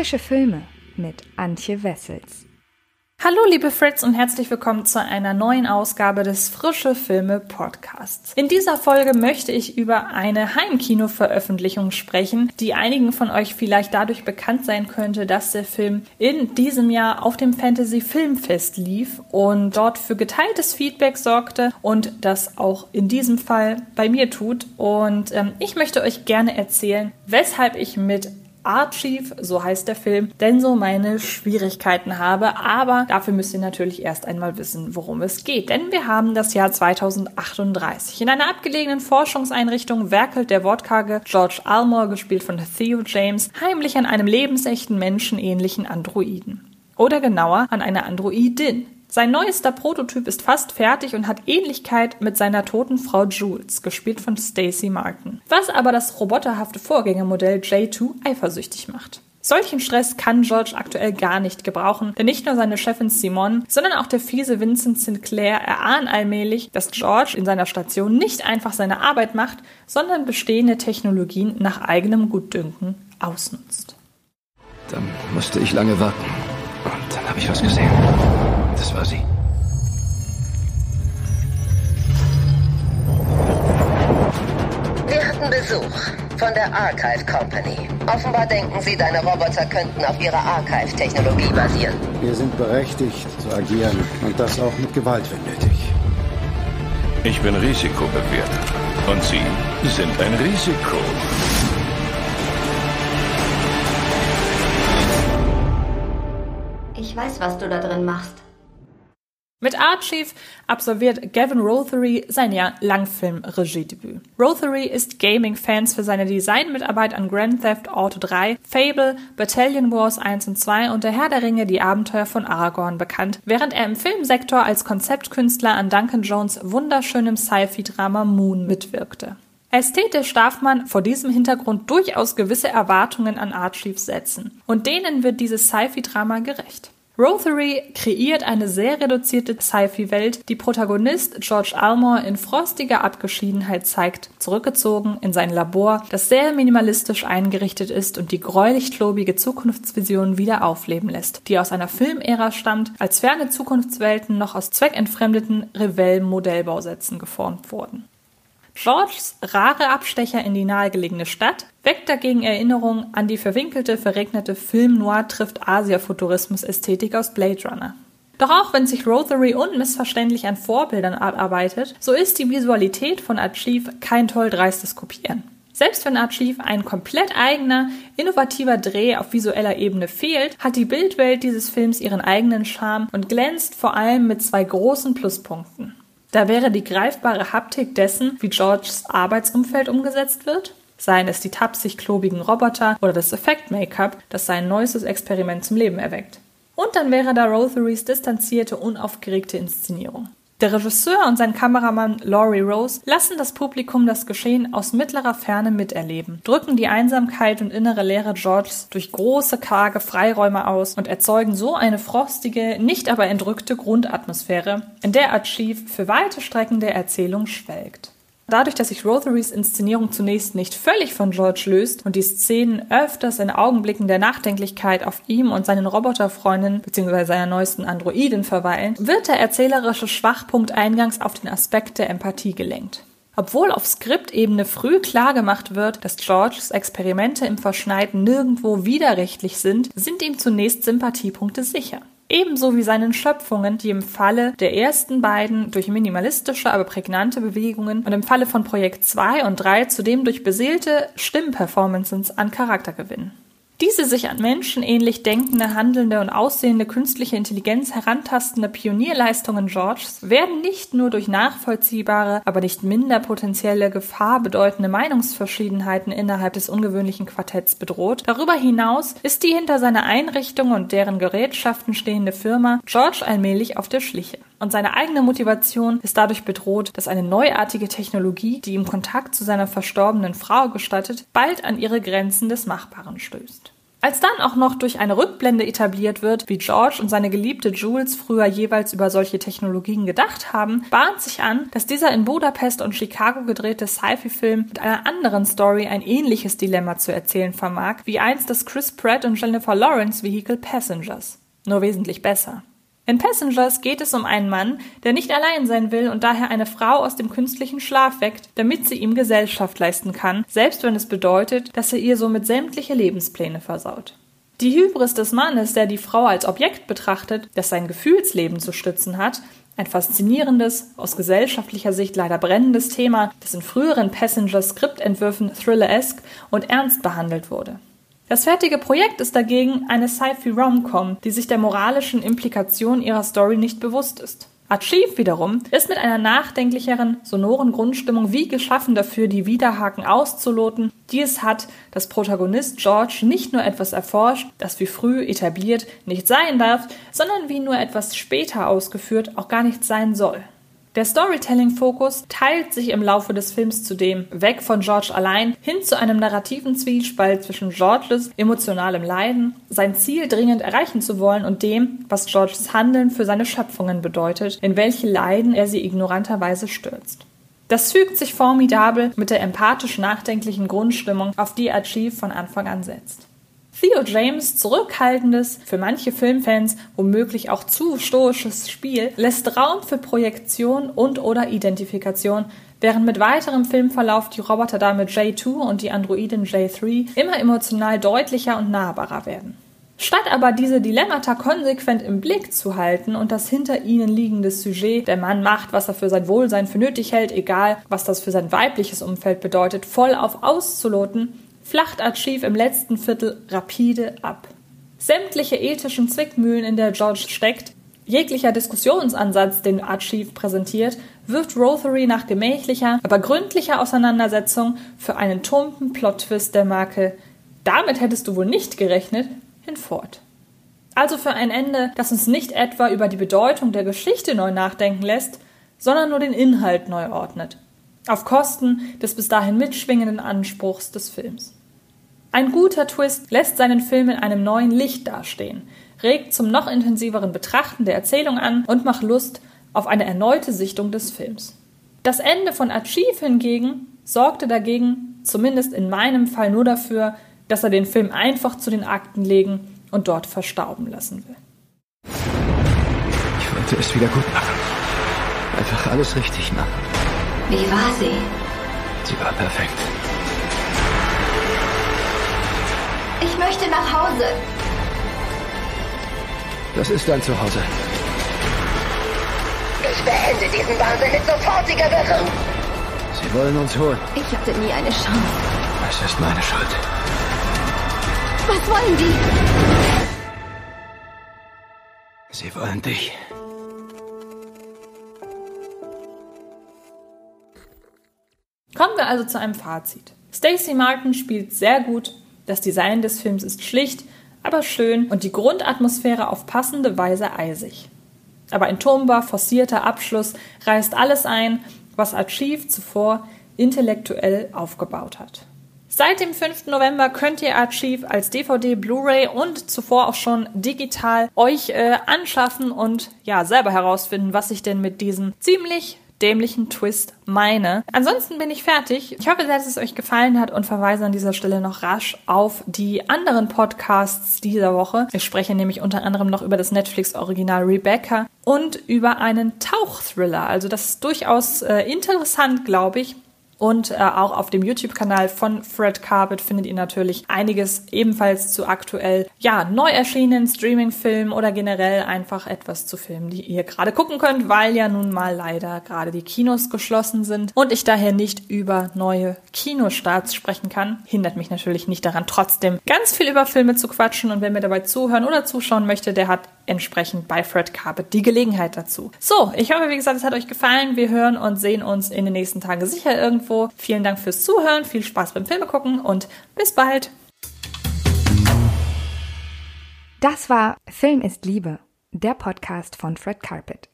Frische Filme mit Antje Wessels. Hallo liebe Fritz und herzlich willkommen zu einer neuen Ausgabe des Frische Filme Podcasts. In dieser Folge möchte ich über eine Heimkino-Veröffentlichung sprechen, die einigen von euch vielleicht dadurch bekannt sein könnte, dass der Film in diesem Jahr auf dem Fantasy Filmfest lief und dort für geteiltes Feedback sorgte und das auch in diesem Fall bei mir tut. Und ähm, ich möchte euch gerne erzählen, weshalb ich mit Archive, so heißt der Film, denn so meine Schwierigkeiten habe. Aber dafür müsst ihr natürlich erst einmal wissen, worum es geht. Denn wir haben das Jahr 2038. In einer abgelegenen Forschungseinrichtung werkelt der wortkarge George Almore, gespielt von Theo James, heimlich an einem lebensechten menschenähnlichen Androiden. Oder genauer an einer Androidin. Sein neuester Prototyp ist fast fertig und hat Ähnlichkeit mit seiner toten Frau Jules, gespielt von Stacey Martin. Was aber das roboterhafte Vorgängermodell J2 eifersüchtig macht. Solchen Stress kann George aktuell gar nicht gebrauchen, denn nicht nur seine Chefin Simone, sondern auch der fiese Vincent Sinclair erahnen allmählich, dass George in seiner Station nicht einfach seine Arbeit macht, sondern bestehende Technologien nach eigenem Gutdünken ausnutzt. Dann musste ich lange warten. Und dann habe ich was gesehen. Das war sie. Wir hatten Besuch von der Archive Company. Offenbar denken sie, deine Roboter könnten auf ihrer Archive-Technologie basieren. Wir sind berechtigt zu agieren und das auch mit Gewalt, wenn nötig. Ich bin Risikobewerter und Sie sind ein Risiko. Ich weiß, was du da drin machst. Mit Archive absolviert Gavin Rothery sein Jahr Langfilm-Regiedebüt. Rothery ist Gaming-Fans für seine Designmitarbeit an Grand Theft Auto 3, Fable, Battalion Wars 1 und 2 und der Herr der Ringe Die Abenteuer von Aragorn bekannt, während er im Filmsektor als Konzeptkünstler an Duncan Jones wunderschönem Sci-Fi-Drama Moon mitwirkte. Ästhetisch darf man vor diesem Hintergrund durchaus gewisse Erwartungen an Archive setzen. Und denen wird dieses Sci-Fi-Drama gerecht. Rothery kreiert eine sehr reduzierte Sci-Fi-Welt, die Protagonist George Almore in frostiger Abgeschiedenheit zeigt, zurückgezogen in sein Labor, das sehr minimalistisch eingerichtet ist und die gräulich-klobige Zukunftsvision wieder aufleben lässt, die aus einer Filmära stammt, als ferne Zukunftswelten noch aus zweckentfremdeten Revell-Modellbausätzen geformt wurden. Georges rare Abstecher in die nahegelegene Stadt weckt dagegen Erinnerungen an die verwinkelte, verregnete Film-Noir trifft Asia-Futurismus-Ästhetik aus Blade Runner. Doch auch wenn sich Rothery unmissverständlich an Vorbildern arbeitet, so ist die Visualität von Achieve kein toll dreistes Kopieren. Selbst wenn Achieve ein komplett eigener, innovativer Dreh auf visueller Ebene fehlt, hat die Bildwelt dieses Films ihren eigenen Charme und glänzt vor allem mit zwei großen Pluspunkten. Da wäre die greifbare Haptik dessen, wie Georges Arbeitsumfeld umgesetzt wird, seien es die tapsig klobigen Roboter oder das Effekt-Make-up, das sein neuestes Experiment zum Leben erweckt. Und dann wäre da Rotherys distanzierte, unaufgeregte Inszenierung. Der Regisseur und sein Kameramann Laurie Rose lassen das Publikum das Geschehen aus mittlerer Ferne miterleben, drücken die Einsamkeit und innere Leere Georges durch große, karge Freiräume aus und erzeugen so eine frostige, nicht aber entrückte Grundatmosphäre, in der Achieve für weite Strecken der Erzählung schwelgt. Dadurch, dass sich Rotherys Inszenierung zunächst nicht völlig von George löst und die Szenen öfters in Augenblicken der Nachdenklichkeit auf ihm und seinen Roboterfreundinnen bzw. seiner neuesten Androiden verweilen, wird der erzählerische Schwachpunkt eingangs auf den Aspekt der Empathie gelenkt. Obwohl auf Skriptebene früh klargemacht wird, dass Georges Experimente im Verschneiten nirgendwo widerrechtlich sind, sind ihm zunächst Sympathiepunkte sicher ebenso wie seinen Schöpfungen, die im Falle der ersten beiden durch minimalistische, aber prägnante Bewegungen und im Falle von Projekt 2 und 3 zudem durch beseelte Stimmperformances an Charakter gewinnen. Diese sich an Menschen ähnlich denkende, handelnde und aussehende künstliche Intelligenz herantastende Pionierleistungen Georges werden nicht nur durch nachvollziehbare, aber nicht minder potenzielle Gefahr bedeutende Meinungsverschiedenheiten innerhalb des ungewöhnlichen Quartetts bedroht. Darüber hinaus ist die hinter seiner Einrichtung und deren Gerätschaften stehende Firma George allmählich auf der Schliche und seine eigene Motivation ist dadurch bedroht, dass eine neuartige Technologie, die ihm Kontakt zu seiner verstorbenen Frau gestattet, bald an ihre Grenzen des Machbaren stößt. Als dann auch noch durch eine Rückblende etabliert wird, wie George und seine geliebte Jules früher jeweils über solche Technologien gedacht haben, bahnt sich an, dass dieser in Budapest und Chicago gedrehte Sci-Fi-Film mit einer anderen Story ein ähnliches Dilemma zu erzählen vermag, wie einst das Chris Pratt und Jennifer Lawrence Vehicle Passengers. Nur wesentlich besser. In Passengers geht es um einen Mann, der nicht allein sein will und daher eine Frau aus dem künstlichen Schlaf weckt, damit sie ihm Gesellschaft leisten kann, selbst wenn es bedeutet, dass er ihr somit sämtliche Lebenspläne versaut. Die Hybris des Mannes, der die Frau als Objekt betrachtet, das sein Gefühlsleben zu stützen hat, ein faszinierendes, aus gesellschaftlicher Sicht leider brennendes Thema, das in früheren Passenger-Skriptentwürfen thriller-esque und ernst behandelt wurde. Das fertige Projekt ist dagegen eine Sci-Fi-Rom-Com, die sich der moralischen Implikation ihrer Story nicht bewusst ist. Achieve wiederum ist mit einer nachdenklicheren, sonoren Grundstimmung wie geschaffen dafür, die Widerhaken auszuloten, die es hat, dass Protagonist George nicht nur etwas erforscht, das wie früh etabliert nicht sein darf, sondern wie nur etwas später ausgeführt auch gar nicht sein soll. Der Storytelling-Fokus teilt sich im Laufe des Films zudem weg von George allein hin zu einem narrativen Zwiespalt zwischen Georges emotionalem Leiden, sein Ziel dringend erreichen zu wollen und dem, was Georges Handeln für seine Schöpfungen bedeutet, in welche Leiden er sie ignoranterweise stürzt. Das fügt sich formidabel mit der empathisch nachdenklichen Grundstimmung, auf die Achieve von Anfang an setzt. Theo James zurückhaltendes, für manche Filmfans womöglich auch zu stoisches Spiel lässt Raum für Projektion und oder Identifikation, während mit weiterem Filmverlauf die Roboterdame J2 und die Androidin J3 immer emotional deutlicher und nahbarer werden. Statt aber diese Dilemmata konsequent im Blick zu halten und das hinter ihnen liegende Sujet, der Mann macht, was er für sein Wohlsein für nötig hält, egal was das für sein weibliches Umfeld bedeutet, voll auf auszuloten, flacht Achieve im letzten Viertel rapide ab. Sämtliche ethischen Zwickmühlen, in der George steckt, jeglicher Diskussionsansatz, den Achieve präsentiert, wirft Rothery nach gemächlicher, aber gründlicher Auseinandersetzung für einen tumpen Plot-Twist der Marke Damit hättest du wohl nicht gerechnet, hinfort. Also für ein Ende, das uns nicht etwa über die Bedeutung der Geschichte neu nachdenken lässt, sondern nur den Inhalt neu ordnet. Auf Kosten des bis dahin mitschwingenden Anspruchs des Films. Ein guter Twist lässt seinen Film in einem neuen Licht dastehen, regt zum noch intensiveren Betrachten der Erzählung an und macht Lust auf eine erneute Sichtung des Films. Das Ende von Achieve hingegen sorgte dagegen, zumindest in meinem Fall nur dafür, dass er den Film einfach zu den Akten legen und dort verstauben lassen will. Ich wollte es wieder gut machen. Einfach alles richtig machen. Wie war sie? Sie war perfekt. Ich möchte nach Hause. Das ist dein Zuhause. Ich beende diesen Wahnsinn mit sofortiger Wirkung. Sie wollen uns holen. Ich hatte nie eine Chance. Es ist meine Schuld. Was wollen die? Sie wollen dich. Kommen wir also zu einem Fazit. Stacey Martin spielt sehr gut, das Design des Films ist schlicht, aber schön und die Grundatmosphäre auf passende Weise eisig. Aber ein turmbar forcierter Abschluss reißt alles ein, was Achieve zuvor intellektuell aufgebaut hat. Seit dem 5. November könnt ihr Achieve als DVD, Blu-ray und zuvor auch schon digital euch äh, anschaffen und ja selber herausfinden, was sich denn mit diesem ziemlich dämlichen Twist meine. Ansonsten bin ich fertig. Ich hoffe, dass es euch gefallen hat und verweise an dieser Stelle noch rasch auf die anderen Podcasts dieser Woche. Ich spreche nämlich unter anderem noch über das Netflix-Original Rebecca und über einen Tauchthriller. Also das ist durchaus äh, interessant, glaube ich. Und äh, auch auf dem YouTube-Kanal von Fred Carpet findet ihr natürlich einiges ebenfalls zu aktuell, ja, neu erschienenen Streaming-Filmen oder generell einfach etwas zu Filmen, die ihr gerade gucken könnt, weil ja nun mal leider gerade die Kinos geschlossen sind und ich daher nicht über neue Kinostarts sprechen kann. Hindert mich natürlich nicht daran, trotzdem ganz viel über Filme zu quatschen und wer mir dabei zuhören oder zuschauen möchte, der hat entsprechend bei Fred Carpet die Gelegenheit dazu. So, ich hoffe, wie gesagt, es hat euch gefallen. Wir hören und sehen uns in den nächsten Tagen sicher irgendwo. Vielen Dank fürs Zuhören, viel Spaß beim Filme gucken und bis bald. Das war Film ist Liebe, der Podcast von Fred Carpet.